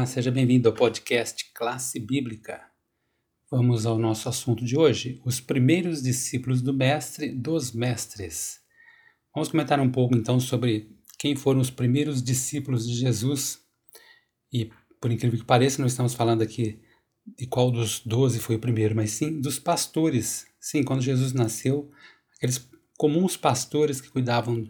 Olá, seja bem-vindo ao podcast Classe Bíblica. Vamos ao nosso assunto de hoje: os primeiros discípulos do Mestre dos Mestres. Vamos comentar um pouco então sobre quem foram os primeiros discípulos de Jesus. E, por incrível que pareça, não estamos falando aqui de qual dos doze foi o primeiro, mas sim dos pastores. Sim, quando Jesus nasceu, aqueles comuns pastores que cuidavam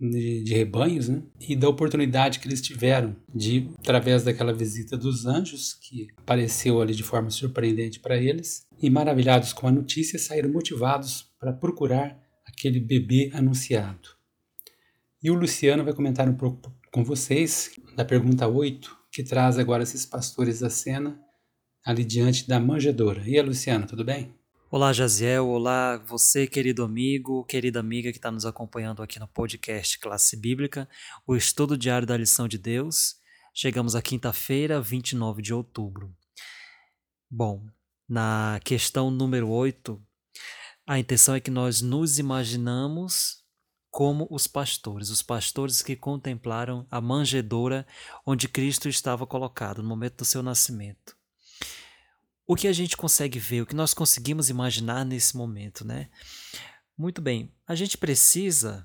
de, de, rebanhos, né? E da oportunidade que eles tiveram de, através daquela visita dos anjos, que apareceu ali de forma surpreendente para eles, e maravilhados com a notícia, saíram motivados para procurar aquele bebê anunciado. E o Luciano vai comentar um pouco com vocês da pergunta 8, que traz agora esses pastores à cena ali diante da manjedoura. E aí, Luciano, tudo bem? Olá, Jaziel. Olá, você, querido amigo, querida amiga que está nos acompanhando aqui no podcast Classe Bíblica, o estudo diário da lição de Deus. Chegamos à quinta-feira, 29 de outubro. Bom, na questão número 8, a intenção é que nós nos imaginamos como os pastores, os pastores que contemplaram a manjedoura onde Cristo estava colocado no momento do seu nascimento o que a gente consegue ver, o que nós conseguimos imaginar nesse momento, né? Muito bem, a gente precisa,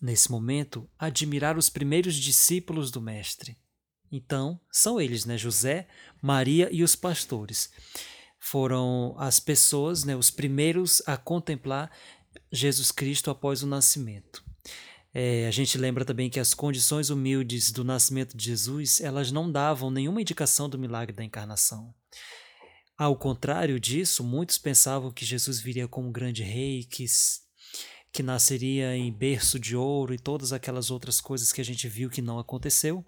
nesse momento, admirar os primeiros discípulos do Mestre. Então, são eles, né? José, Maria e os pastores. Foram as pessoas, né, os primeiros a contemplar Jesus Cristo após o nascimento. É, a gente lembra também que as condições humildes do nascimento de Jesus, elas não davam nenhuma indicação do milagre da encarnação. Ao contrário disso, muitos pensavam que Jesus viria como um grande rei, que, que nasceria em berço de ouro e todas aquelas outras coisas que a gente viu que não aconteceu.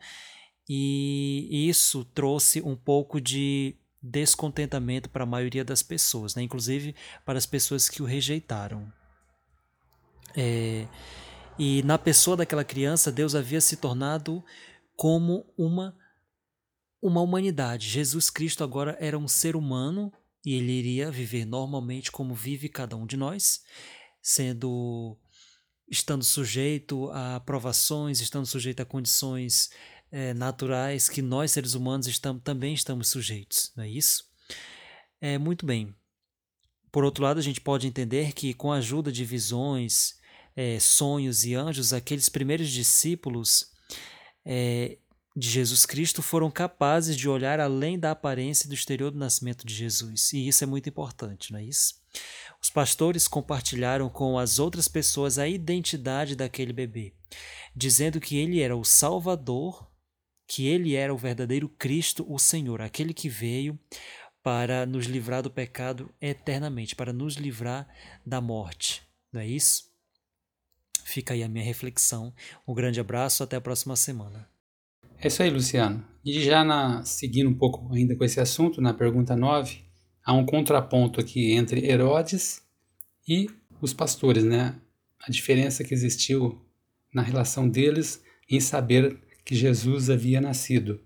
E isso trouxe um pouco de descontentamento para a maioria das pessoas, né? inclusive para as pessoas que o rejeitaram. É, e na pessoa daquela criança, Deus havia se tornado como uma uma humanidade. Jesus Cristo agora era um ser humano e ele iria viver normalmente como vive cada um de nós, sendo estando sujeito a provações, estando sujeito a condições é, naturais que nós seres humanos estamos, também estamos sujeitos, não é isso? É muito bem. Por outro lado, a gente pode entender que com a ajuda de visões, é, sonhos e anjos, aqueles primeiros discípulos é, de Jesus Cristo foram capazes de olhar além da aparência do exterior do nascimento de Jesus. E isso é muito importante, não é isso? Os pastores compartilharam com as outras pessoas a identidade daquele bebê, dizendo que ele era o Salvador, que ele era o verdadeiro Cristo, o Senhor, aquele que veio para nos livrar do pecado eternamente, para nos livrar da morte. Não é isso? Fica aí a minha reflexão. Um grande abraço, até a próxima semana. É isso aí, Luciano. E já na, seguindo um pouco ainda com esse assunto, na pergunta 9, há um contraponto aqui entre Herodes e os pastores, né? A diferença que existiu na relação deles em saber que Jesus havia nascido.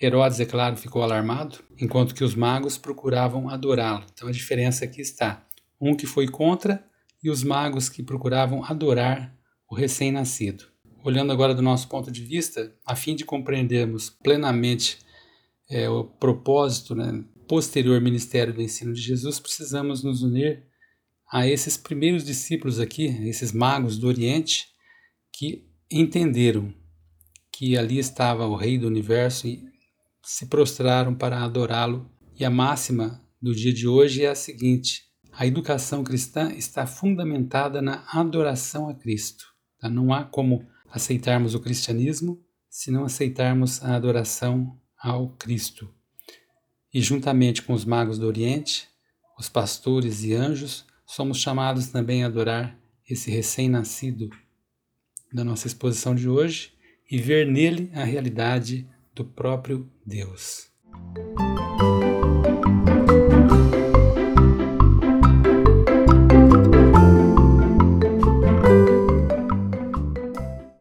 Herodes, é claro, ficou alarmado, enquanto que os magos procuravam adorá-lo. Então a diferença aqui está: um que foi contra e os magos que procuravam adorar o recém-nascido olhando agora do nosso ponto de vista, a fim de compreendermos plenamente é, o propósito, né, posterior ministério do ensino de Jesus, precisamos nos unir a esses primeiros discípulos aqui, esses magos do Oriente, que entenderam que ali estava o Rei do Universo e se prostraram para adorá-lo. E a máxima do dia de hoje é a seguinte: a educação cristã está fundamentada na adoração a Cristo. Tá? Não há como aceitarmos o cristianismo se não aceitarmos a adoração ao Cristo. E juntamente com os magos do Oriente, os pastores e anjos, somos chamados também a adorar esse recém-nascido da nossa exposição de hoje e ver nele a realidade do próprio Deus.